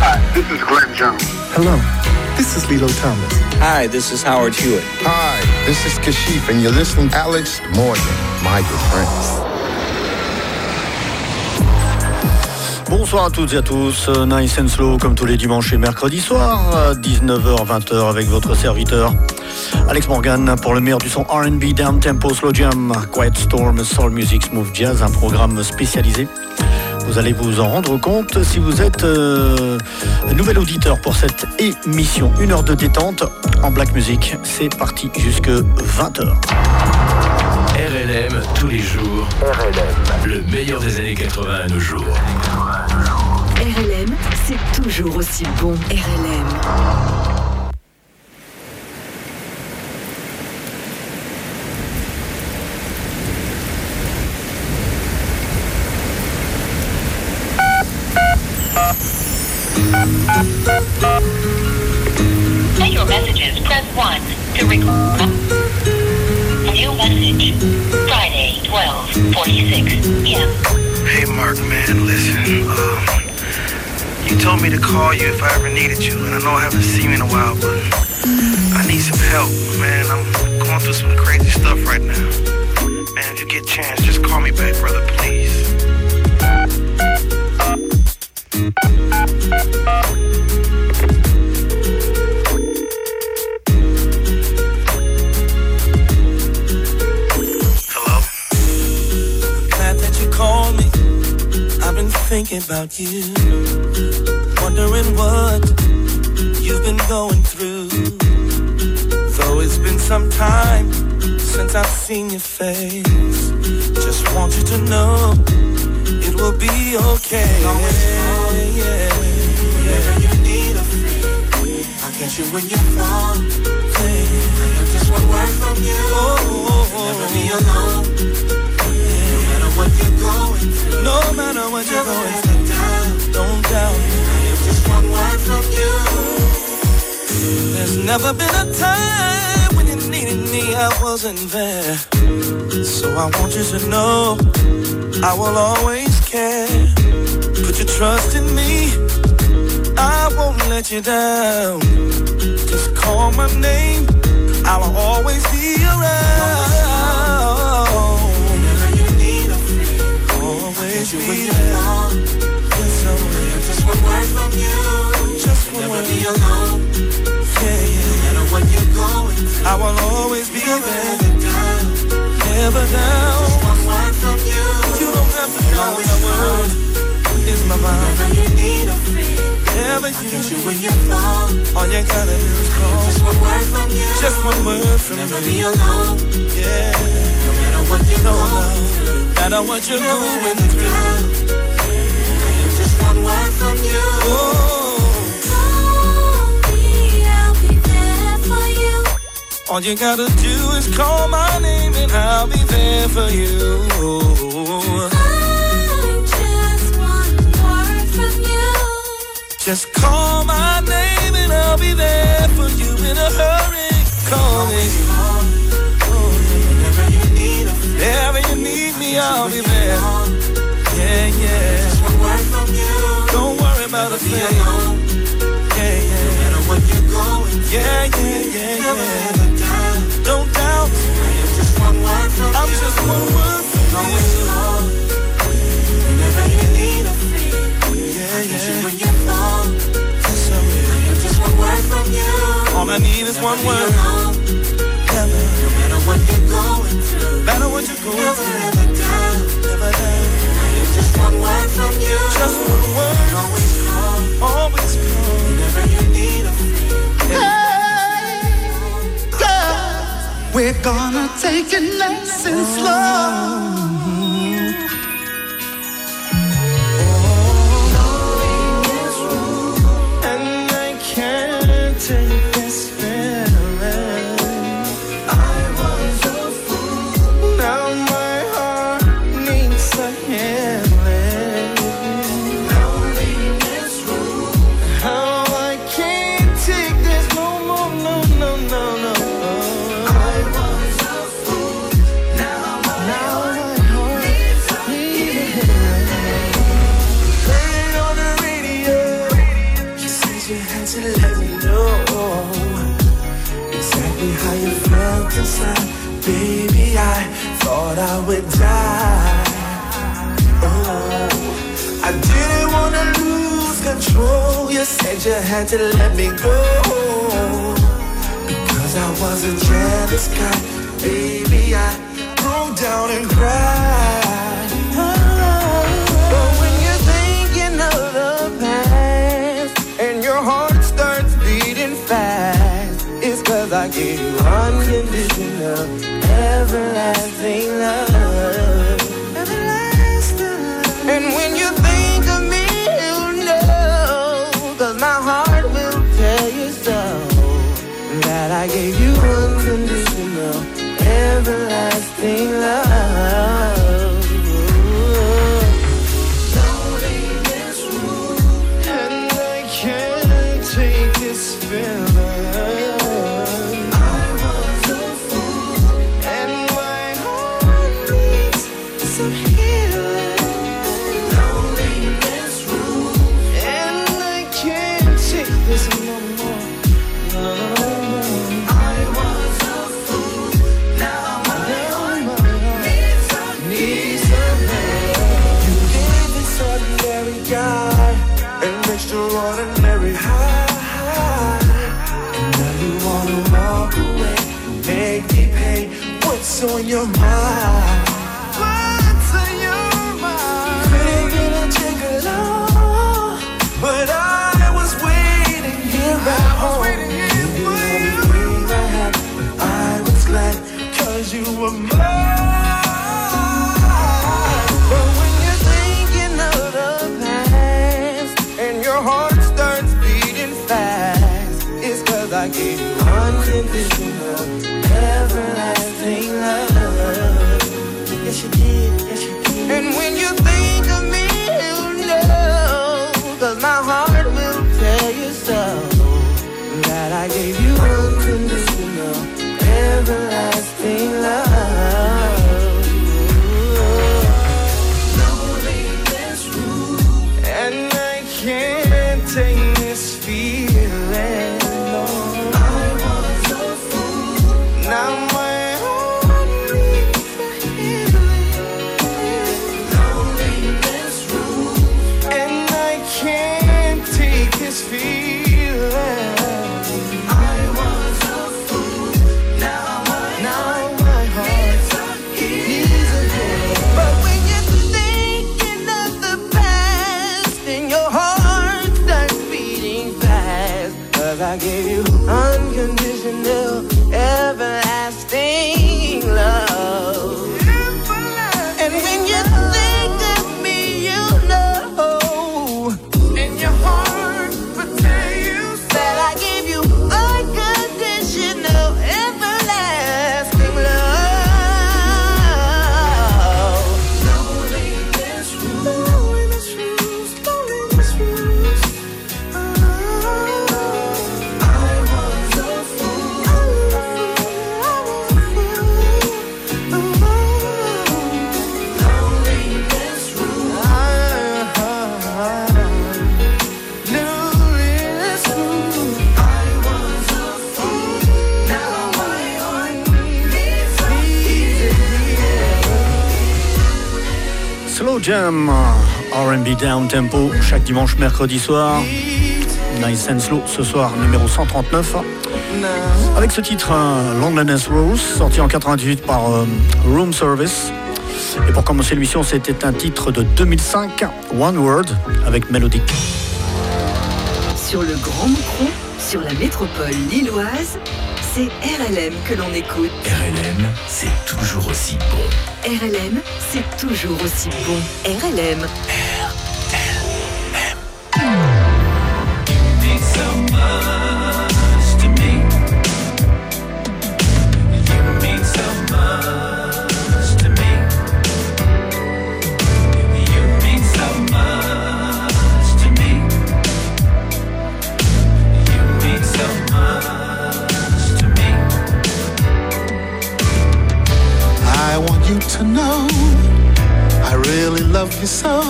Hi, this is Glenn Jones. Hello, this is Lilo Thomas. Hi, this is Howard Hewitt. Hi, this is Kashif, and you're listening to Alex Morgan, my good friends. Bonsoir à toutes et à tous, Nice and Slow comme tous les dimanches et mercredis soirs, 19h-20h avec votre serviteur Alex Morgan pour le meilleur du son R&B, Down Tempo, Slow Jam, Quiet Storm, Soul Music, Smooth Jazz, un programme spécialisé. Vous allez vous en rendre compte si vous êtes euh, un nouvel auditeur pour cette émission. Une heure de détente en Black Music, c'est parti jusque 20h. RLM tous les jours. RLM. Le meilleur des années 80 à nos jours. RLM, c'est toujours aussi bon. RLM. Say your messages. Press 1 to record. New message. Friday, 12:46 p.m. Hey, Mark, man, listen. Uh, you told me to call you if I ever needed you, and I know I haven't seen you in a while, but I need some help, man. I'm going through some crazy stuff right now. Man, if you get a chance, just call me back, brother, please. Thinking about you. Wondering what you've been going through. Though it's been some time since I've seen your face. Just want you to know it will be okay. Yeah, yeah. Whenever you need a friend, I'll catch you when you fall. Hey, I am just one word from you. Never be alone. No matter what you're going through. No matter what you're going through. Don't doubt. I am just one word from you. There's never been a time when you needed me, I wasn't there. So I want you to know I will always trust in me. I won't let you down. Just call my name. I'll always be around. Whenever you need a friend, always be there. I will. Just one word from you. Just one word. be alone. Yeah, yeah. No matter what you're going through, I will always be there. Never down. Just one word from you. You don't have to know the word. Is my mind. Whenever you need a friend. Never you. you when you fall. All you gotta do is call. Just one word from you. Just one word from Never me. be alone. Yeah. No matter what you're going through. No matter what you're going through. I am just one word from you. Oh. Call me, I'll be there for you. All you gotta do is call my name and I'll be there for you. Just call my name and I'll be there for you in a hurry. Call me. Whenever you need me, I'll be there. Yeah, yeah. Don't worry about a thing. Yeah, yeah. No. Yeah, yeah, yeah, yeah. Don't doubt. I'm just one word from you. I need is one word. Never. No matter what you're going through. No matter what you're going never, through. Never down. Never down. I am just one word from you. Just one word. Always call. Always call. Whenever you need a friend. Hey, girl, we're gonna take it nice and slow. Said you had to let me go. Because I was a jealous guy Baby, I broke down and cried. But when you're thinking of the past And your heart starts beating fast It's cause I gave you unconditional Everlasting love. down tempo chaque dimanche, mercredi soir. Nice and Slow ce soir, numéro 139. Avec ce titre, hein, Longland's Rose, sorti en 98 par euh, Room Service. Et pour commencer l'émission, c'était un titre de 2005, One Word, avec Melodic. Sur le Grand Micron, sur la métropole lilloise, c'est RLM que l'on écoute. RLM, c'est toujours aussi bon. RLM, c'est toujours aussi bon. RLM. you so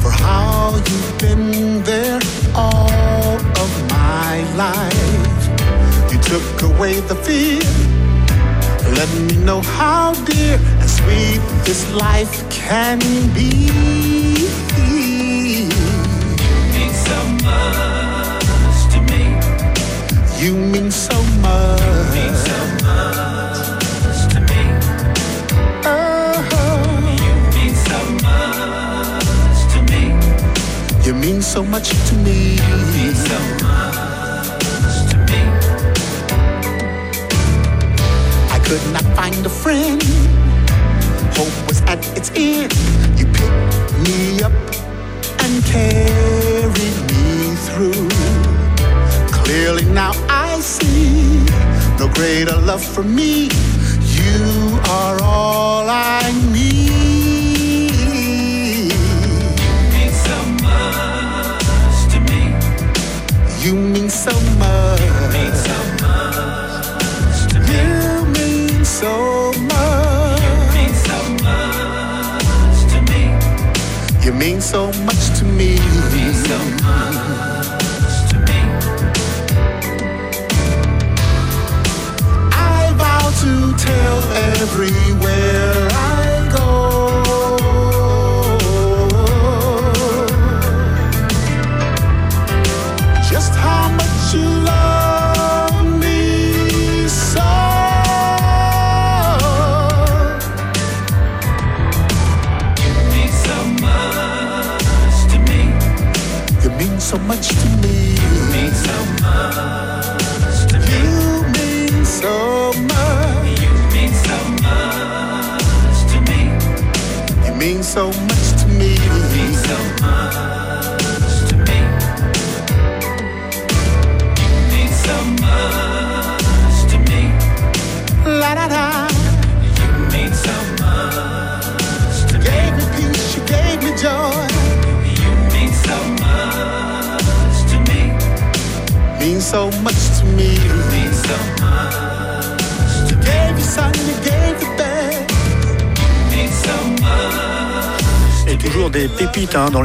for how you've been there all of my life. You took away the fear, let me know how dear and sweet this life can be. You mean so much to me. You mean so much. You mean so much to me. mean so much to me. I could not find a friend. Hope was at its end. You picked me up and carried me through. Clearly now I see no greater love for me. You are all I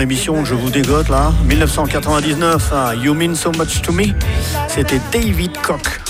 l'émission Je vous dégote là. 1999, hein, You Mean So Much To Me? C'était David Koch.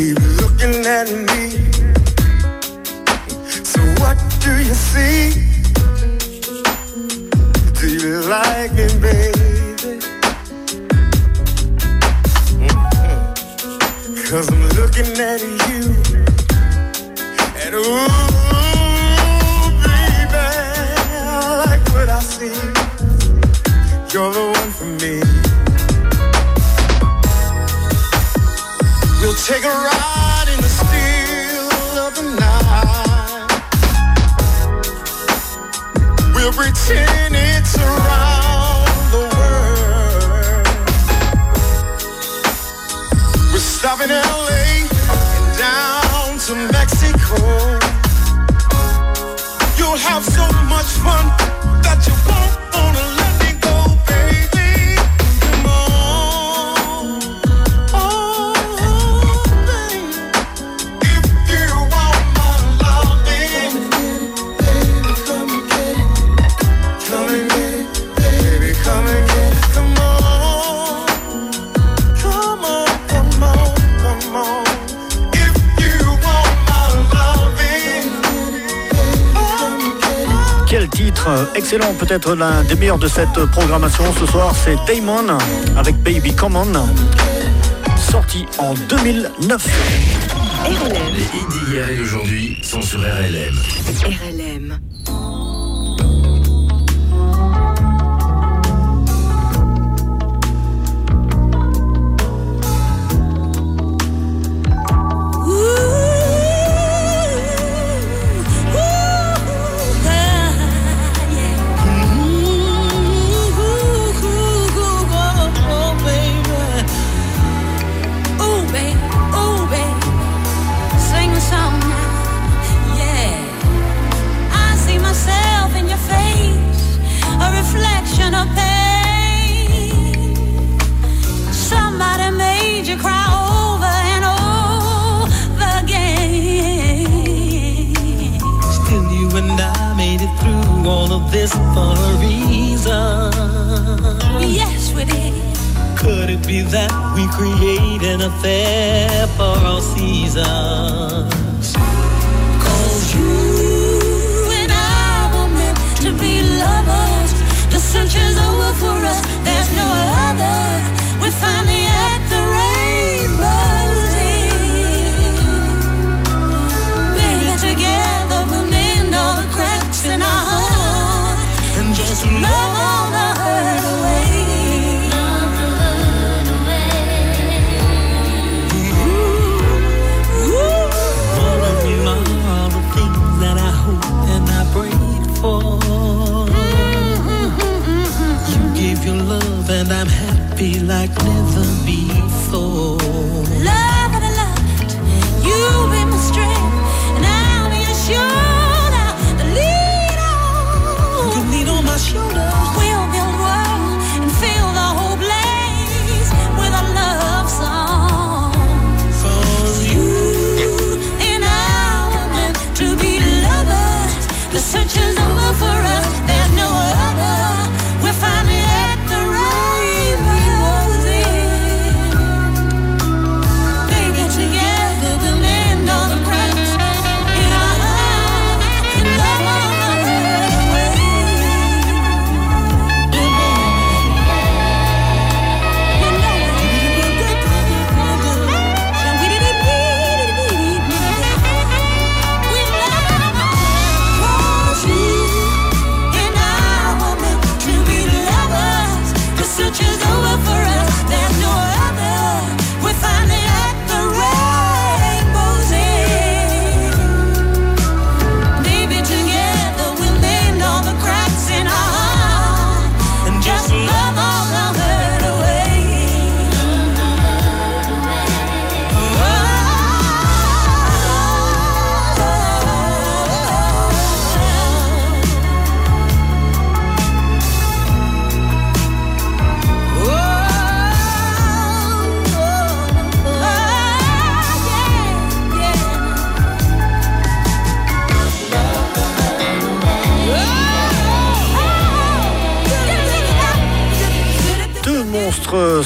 Keep looking at me. So what do you see? Do you like me, baby? Mhm. Cause I'm looking at you. And ooh, baby, I like what I see. You're the one for me. Take a ride in the of the night. We'll pretend it's around the world. We're stopping LA and down to Mexico. You'll have so much fun that you won't excellent, peut-être l'un des meilleurs de cette programmation ce soir, c'est Damon avec Baby Come On, sorti en 2009. Les hits d'hier et d'aujourd'hui sont sur RLM. RLM.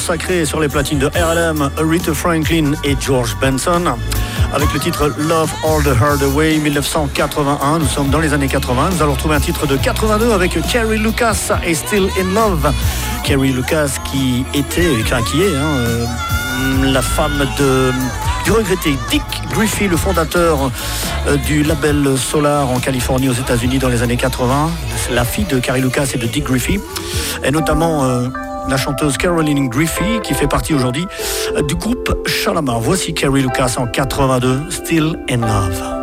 Monstres sacrés sur les platines de RLM, Aretha Franklin et George Benson. Avec le titre Love All the Hard Away 1981, nous sommes dans les années 80. Nous allons retrouver un titre de 82 avec Carrie Lucas et Still in Love. Carrie Lucas qui était, qui est hein, euh, la femme de, du regretté Dick Griffey, le fondateur euh, du label Solar en Californie aux États-Unis dans les années 80. C'est la fille de Carrie Lucas et de Dick Griffey. Et notamment euh, la chanteuse Caroline Griffey, qui fait partie aujourd'hui du groupe Chalamar. Voici Carrie Lucas en 82, Still in Love.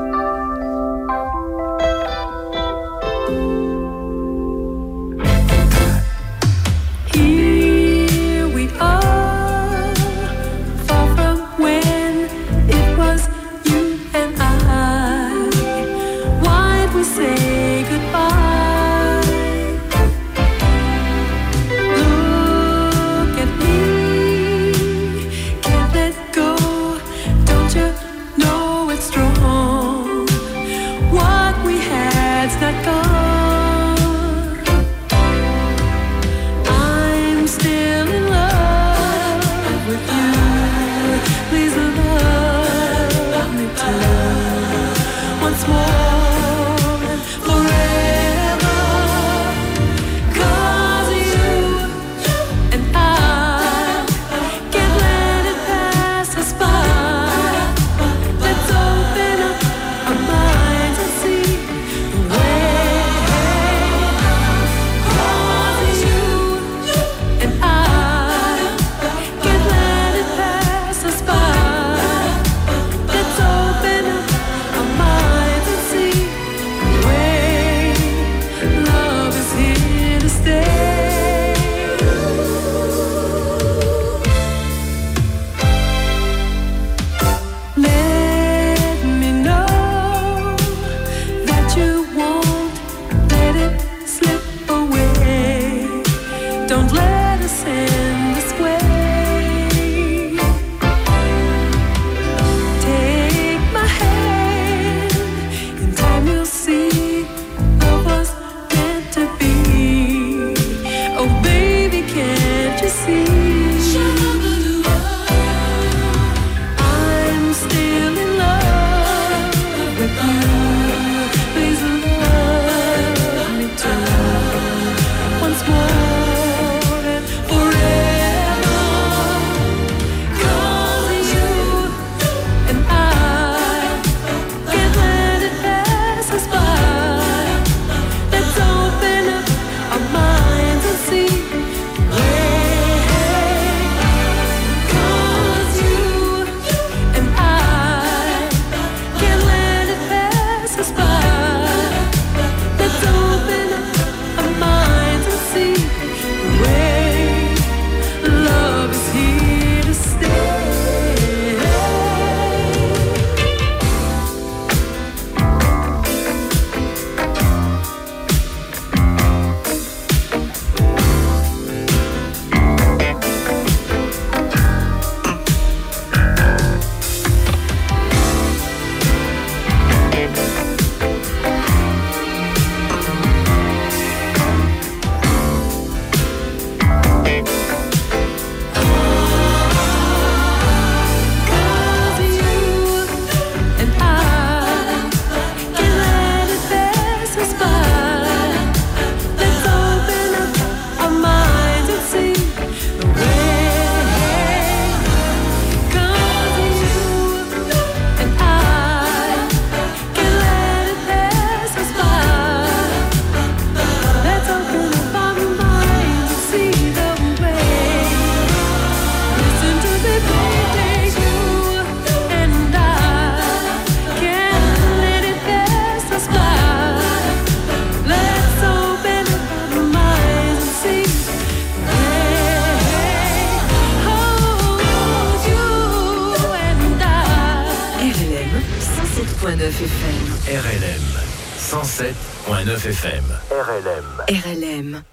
107.9 FM. RLM. RLM.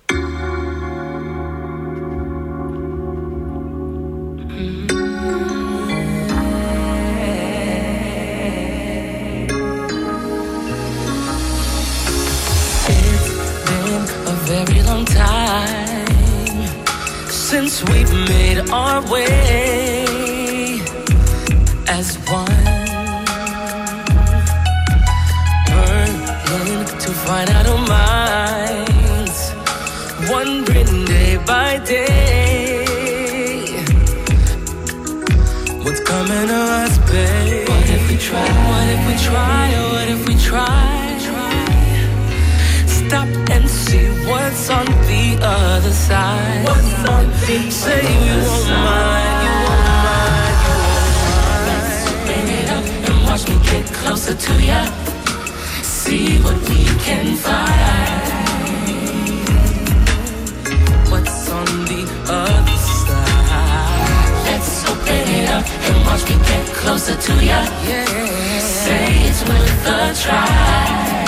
since we've made our way as one. find out of mind, wondering day by day what's coming to us, babe. What if we try? What if we try? What if we try? Stop and see what's on the other side. What's on the Say you won't mind, you won't mind, you won't mind. Let's bring it up and watch me get closer to ya. See what we what's on the other side. Let's open it up and watch me get closer to ya. Yeah. Say it's worth a try.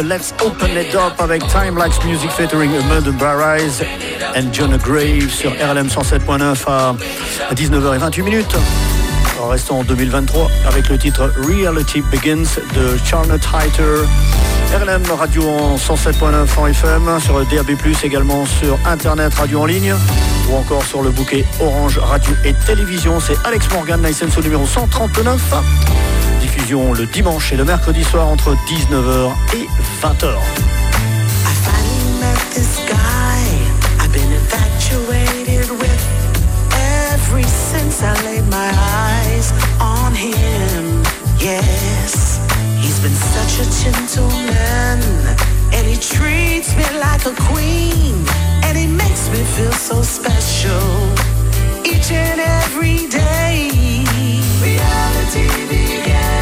Let's Open It Up avec Time Music featuring Mud Barrise and John Grave sur RLM 107.9 à 19h28 minutes. Restons en 2023 avec le titre Reality Begins de Charlotte Heiter. RLM Radio en 107.9 en FM, sur DAB+, également sur Internet Radio en ligne, ou encore sur le bouquet Orange Radio et Télévision. C'est Alex Morgan, licence au numéro 139 rediffusion le dimanche et le mercredi soir entre 19h et 20h. and he treats me like a queen and he makes me feel so special each and every day. Reality began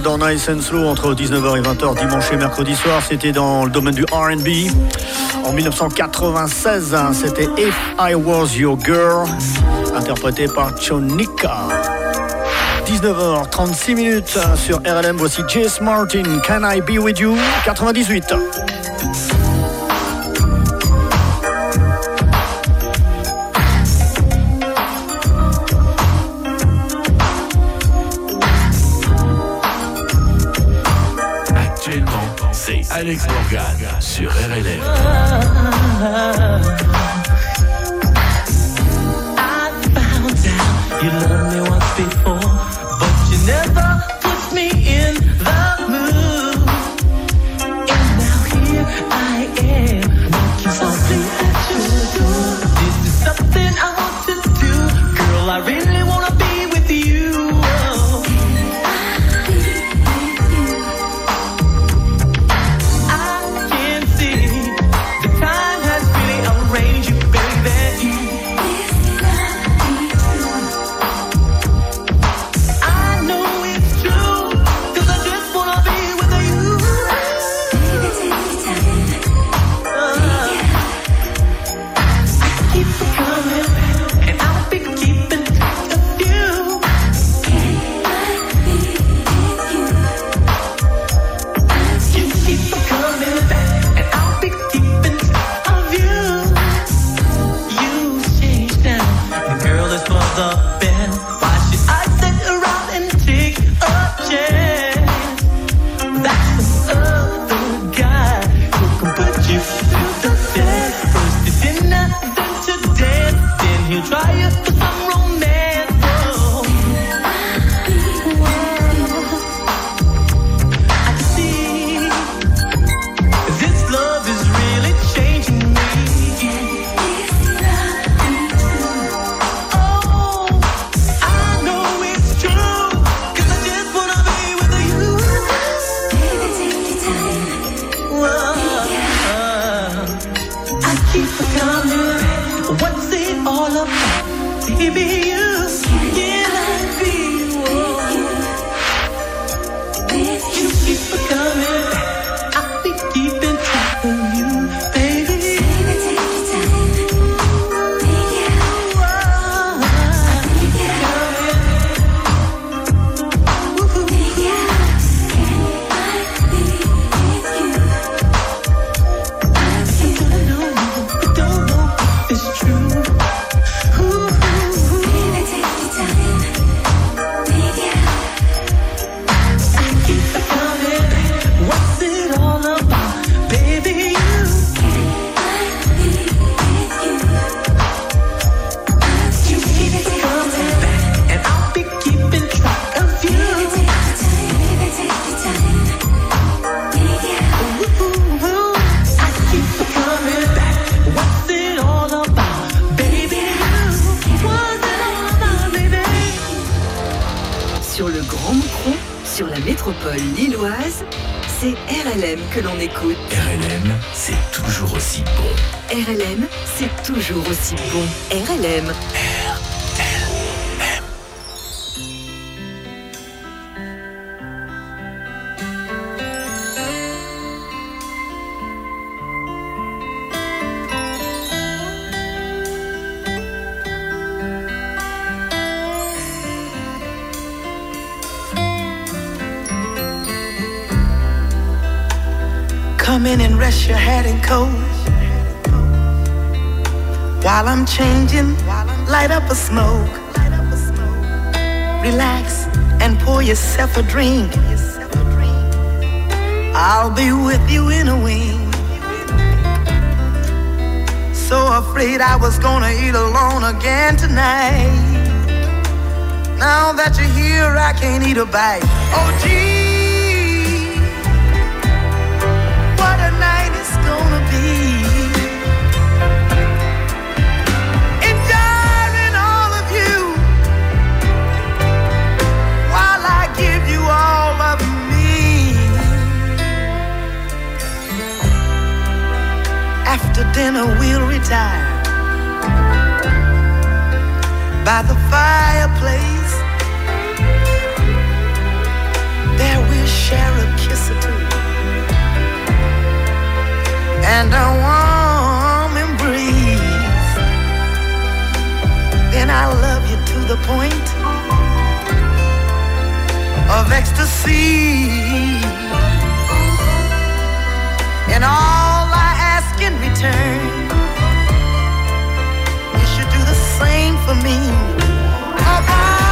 dans Nice and Slow entre 19h et 20h dimanche et mercredi soir. C'était dans le domaine du RB. En 1996, hein, c'était If I Was Your Girl, interprété par Chonika. 19h36 minutes hein, sur RLM, voici Jace Martin, Can I Be With You 98. Morgan sur RLM. Come in and rest your head and coat. While I'm changing, light up a smoke. Relax and pour yourself a drink. I'll be with you in a wing. So afraid I was gonna eat alone again tonight. Now that you're here, I can't eat a bite. Oh, gee. After dinner we'll retire by the fireplace. There we'll share a kiss or two and a warm embrace. Then I'll love you to the point of ecstasy. And all in return. You should do the same for me. I, I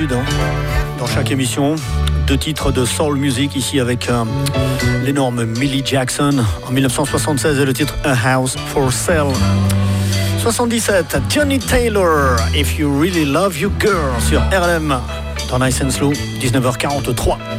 Hein. dans chaque émission, deux titres de soul music ici avec euh, l'énorme Millie Jackson en 1976 et le titre A House for Sale. 77, Johnny Taylor, If You Really Love You Girl sur RLM dans Nice and Slow, 19h43.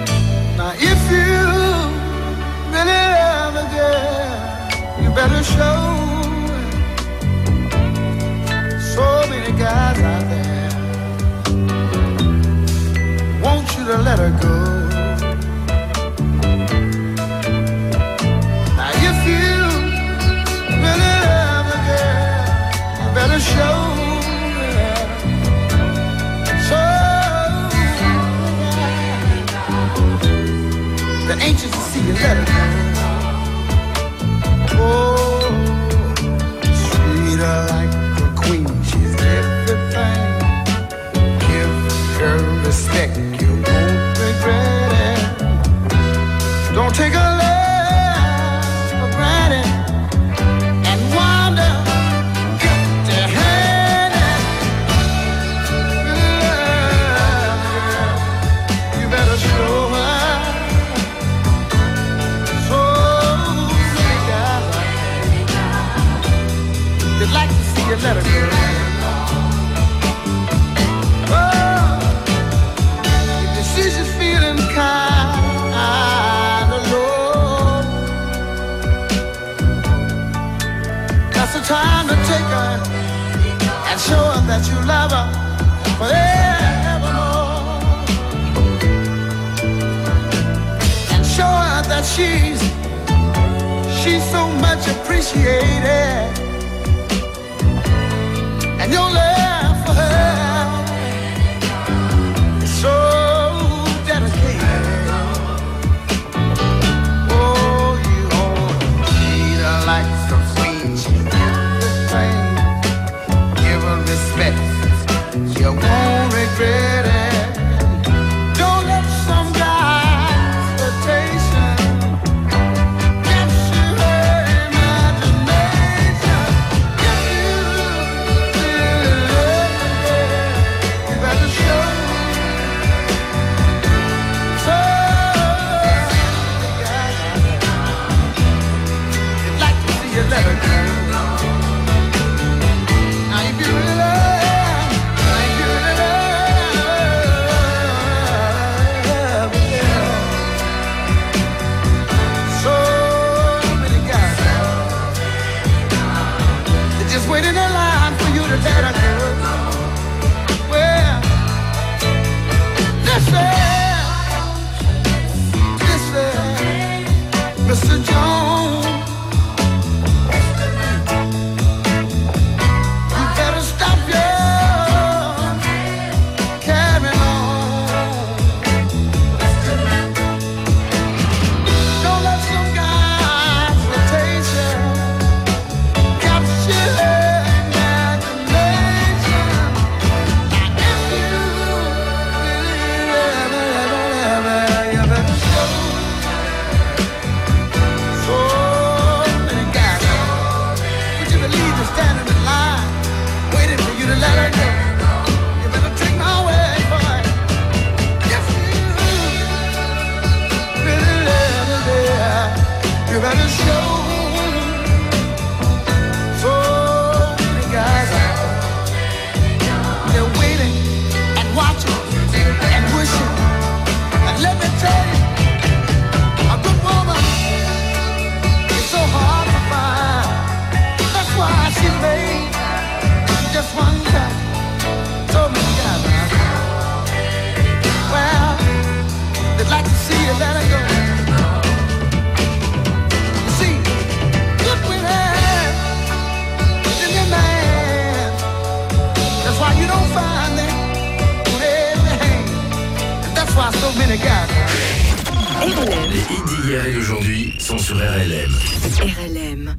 Hier et aujourd'hui sont sur RLM. RLM.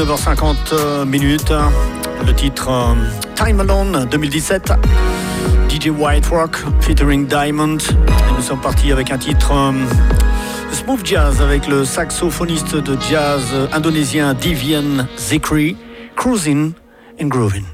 19h50 euh, minutes. Le titre euh, Time Alone 2017. DJ White Rock featuring Diamond. Et nous sommes partis avec un titre euh, smooth jazz avec le saxophoniste de jazz euh, indonésien Divian Zikri. Cruising and Grooving.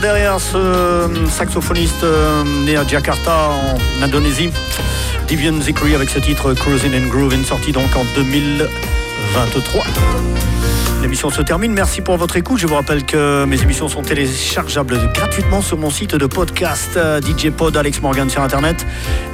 Derrière ce euh, saxophoniste euh, né à Jakarta en Indonésie, Divian Zikri avec ce titre Cruising and Grooving sorti donc en 2023. L'émission se termine. Merci pour votre écoute. Je vous rappelle que mes émissions sont téléchargeables gratuitement sur mon site de podcast euh, DJ Pod Alex Morgan sur Internet.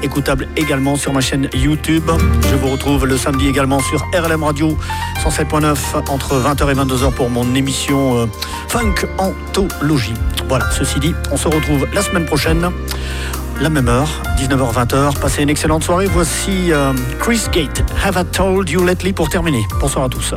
Écoutable également sur ma chaîne YouTube. Je vous retrouve le samedi également sur RLM Radio 107.9 entre 20h et 22h pour mon émission euh, Funk Anthologie. Voilà, ceci dit, on se retrouve la semaine prochaine. La même heure, 19h-20h. Passez une excellente soirée. Voici euh, Chris Gate. Have I told you lately pour terminer. Bonsoir à tous.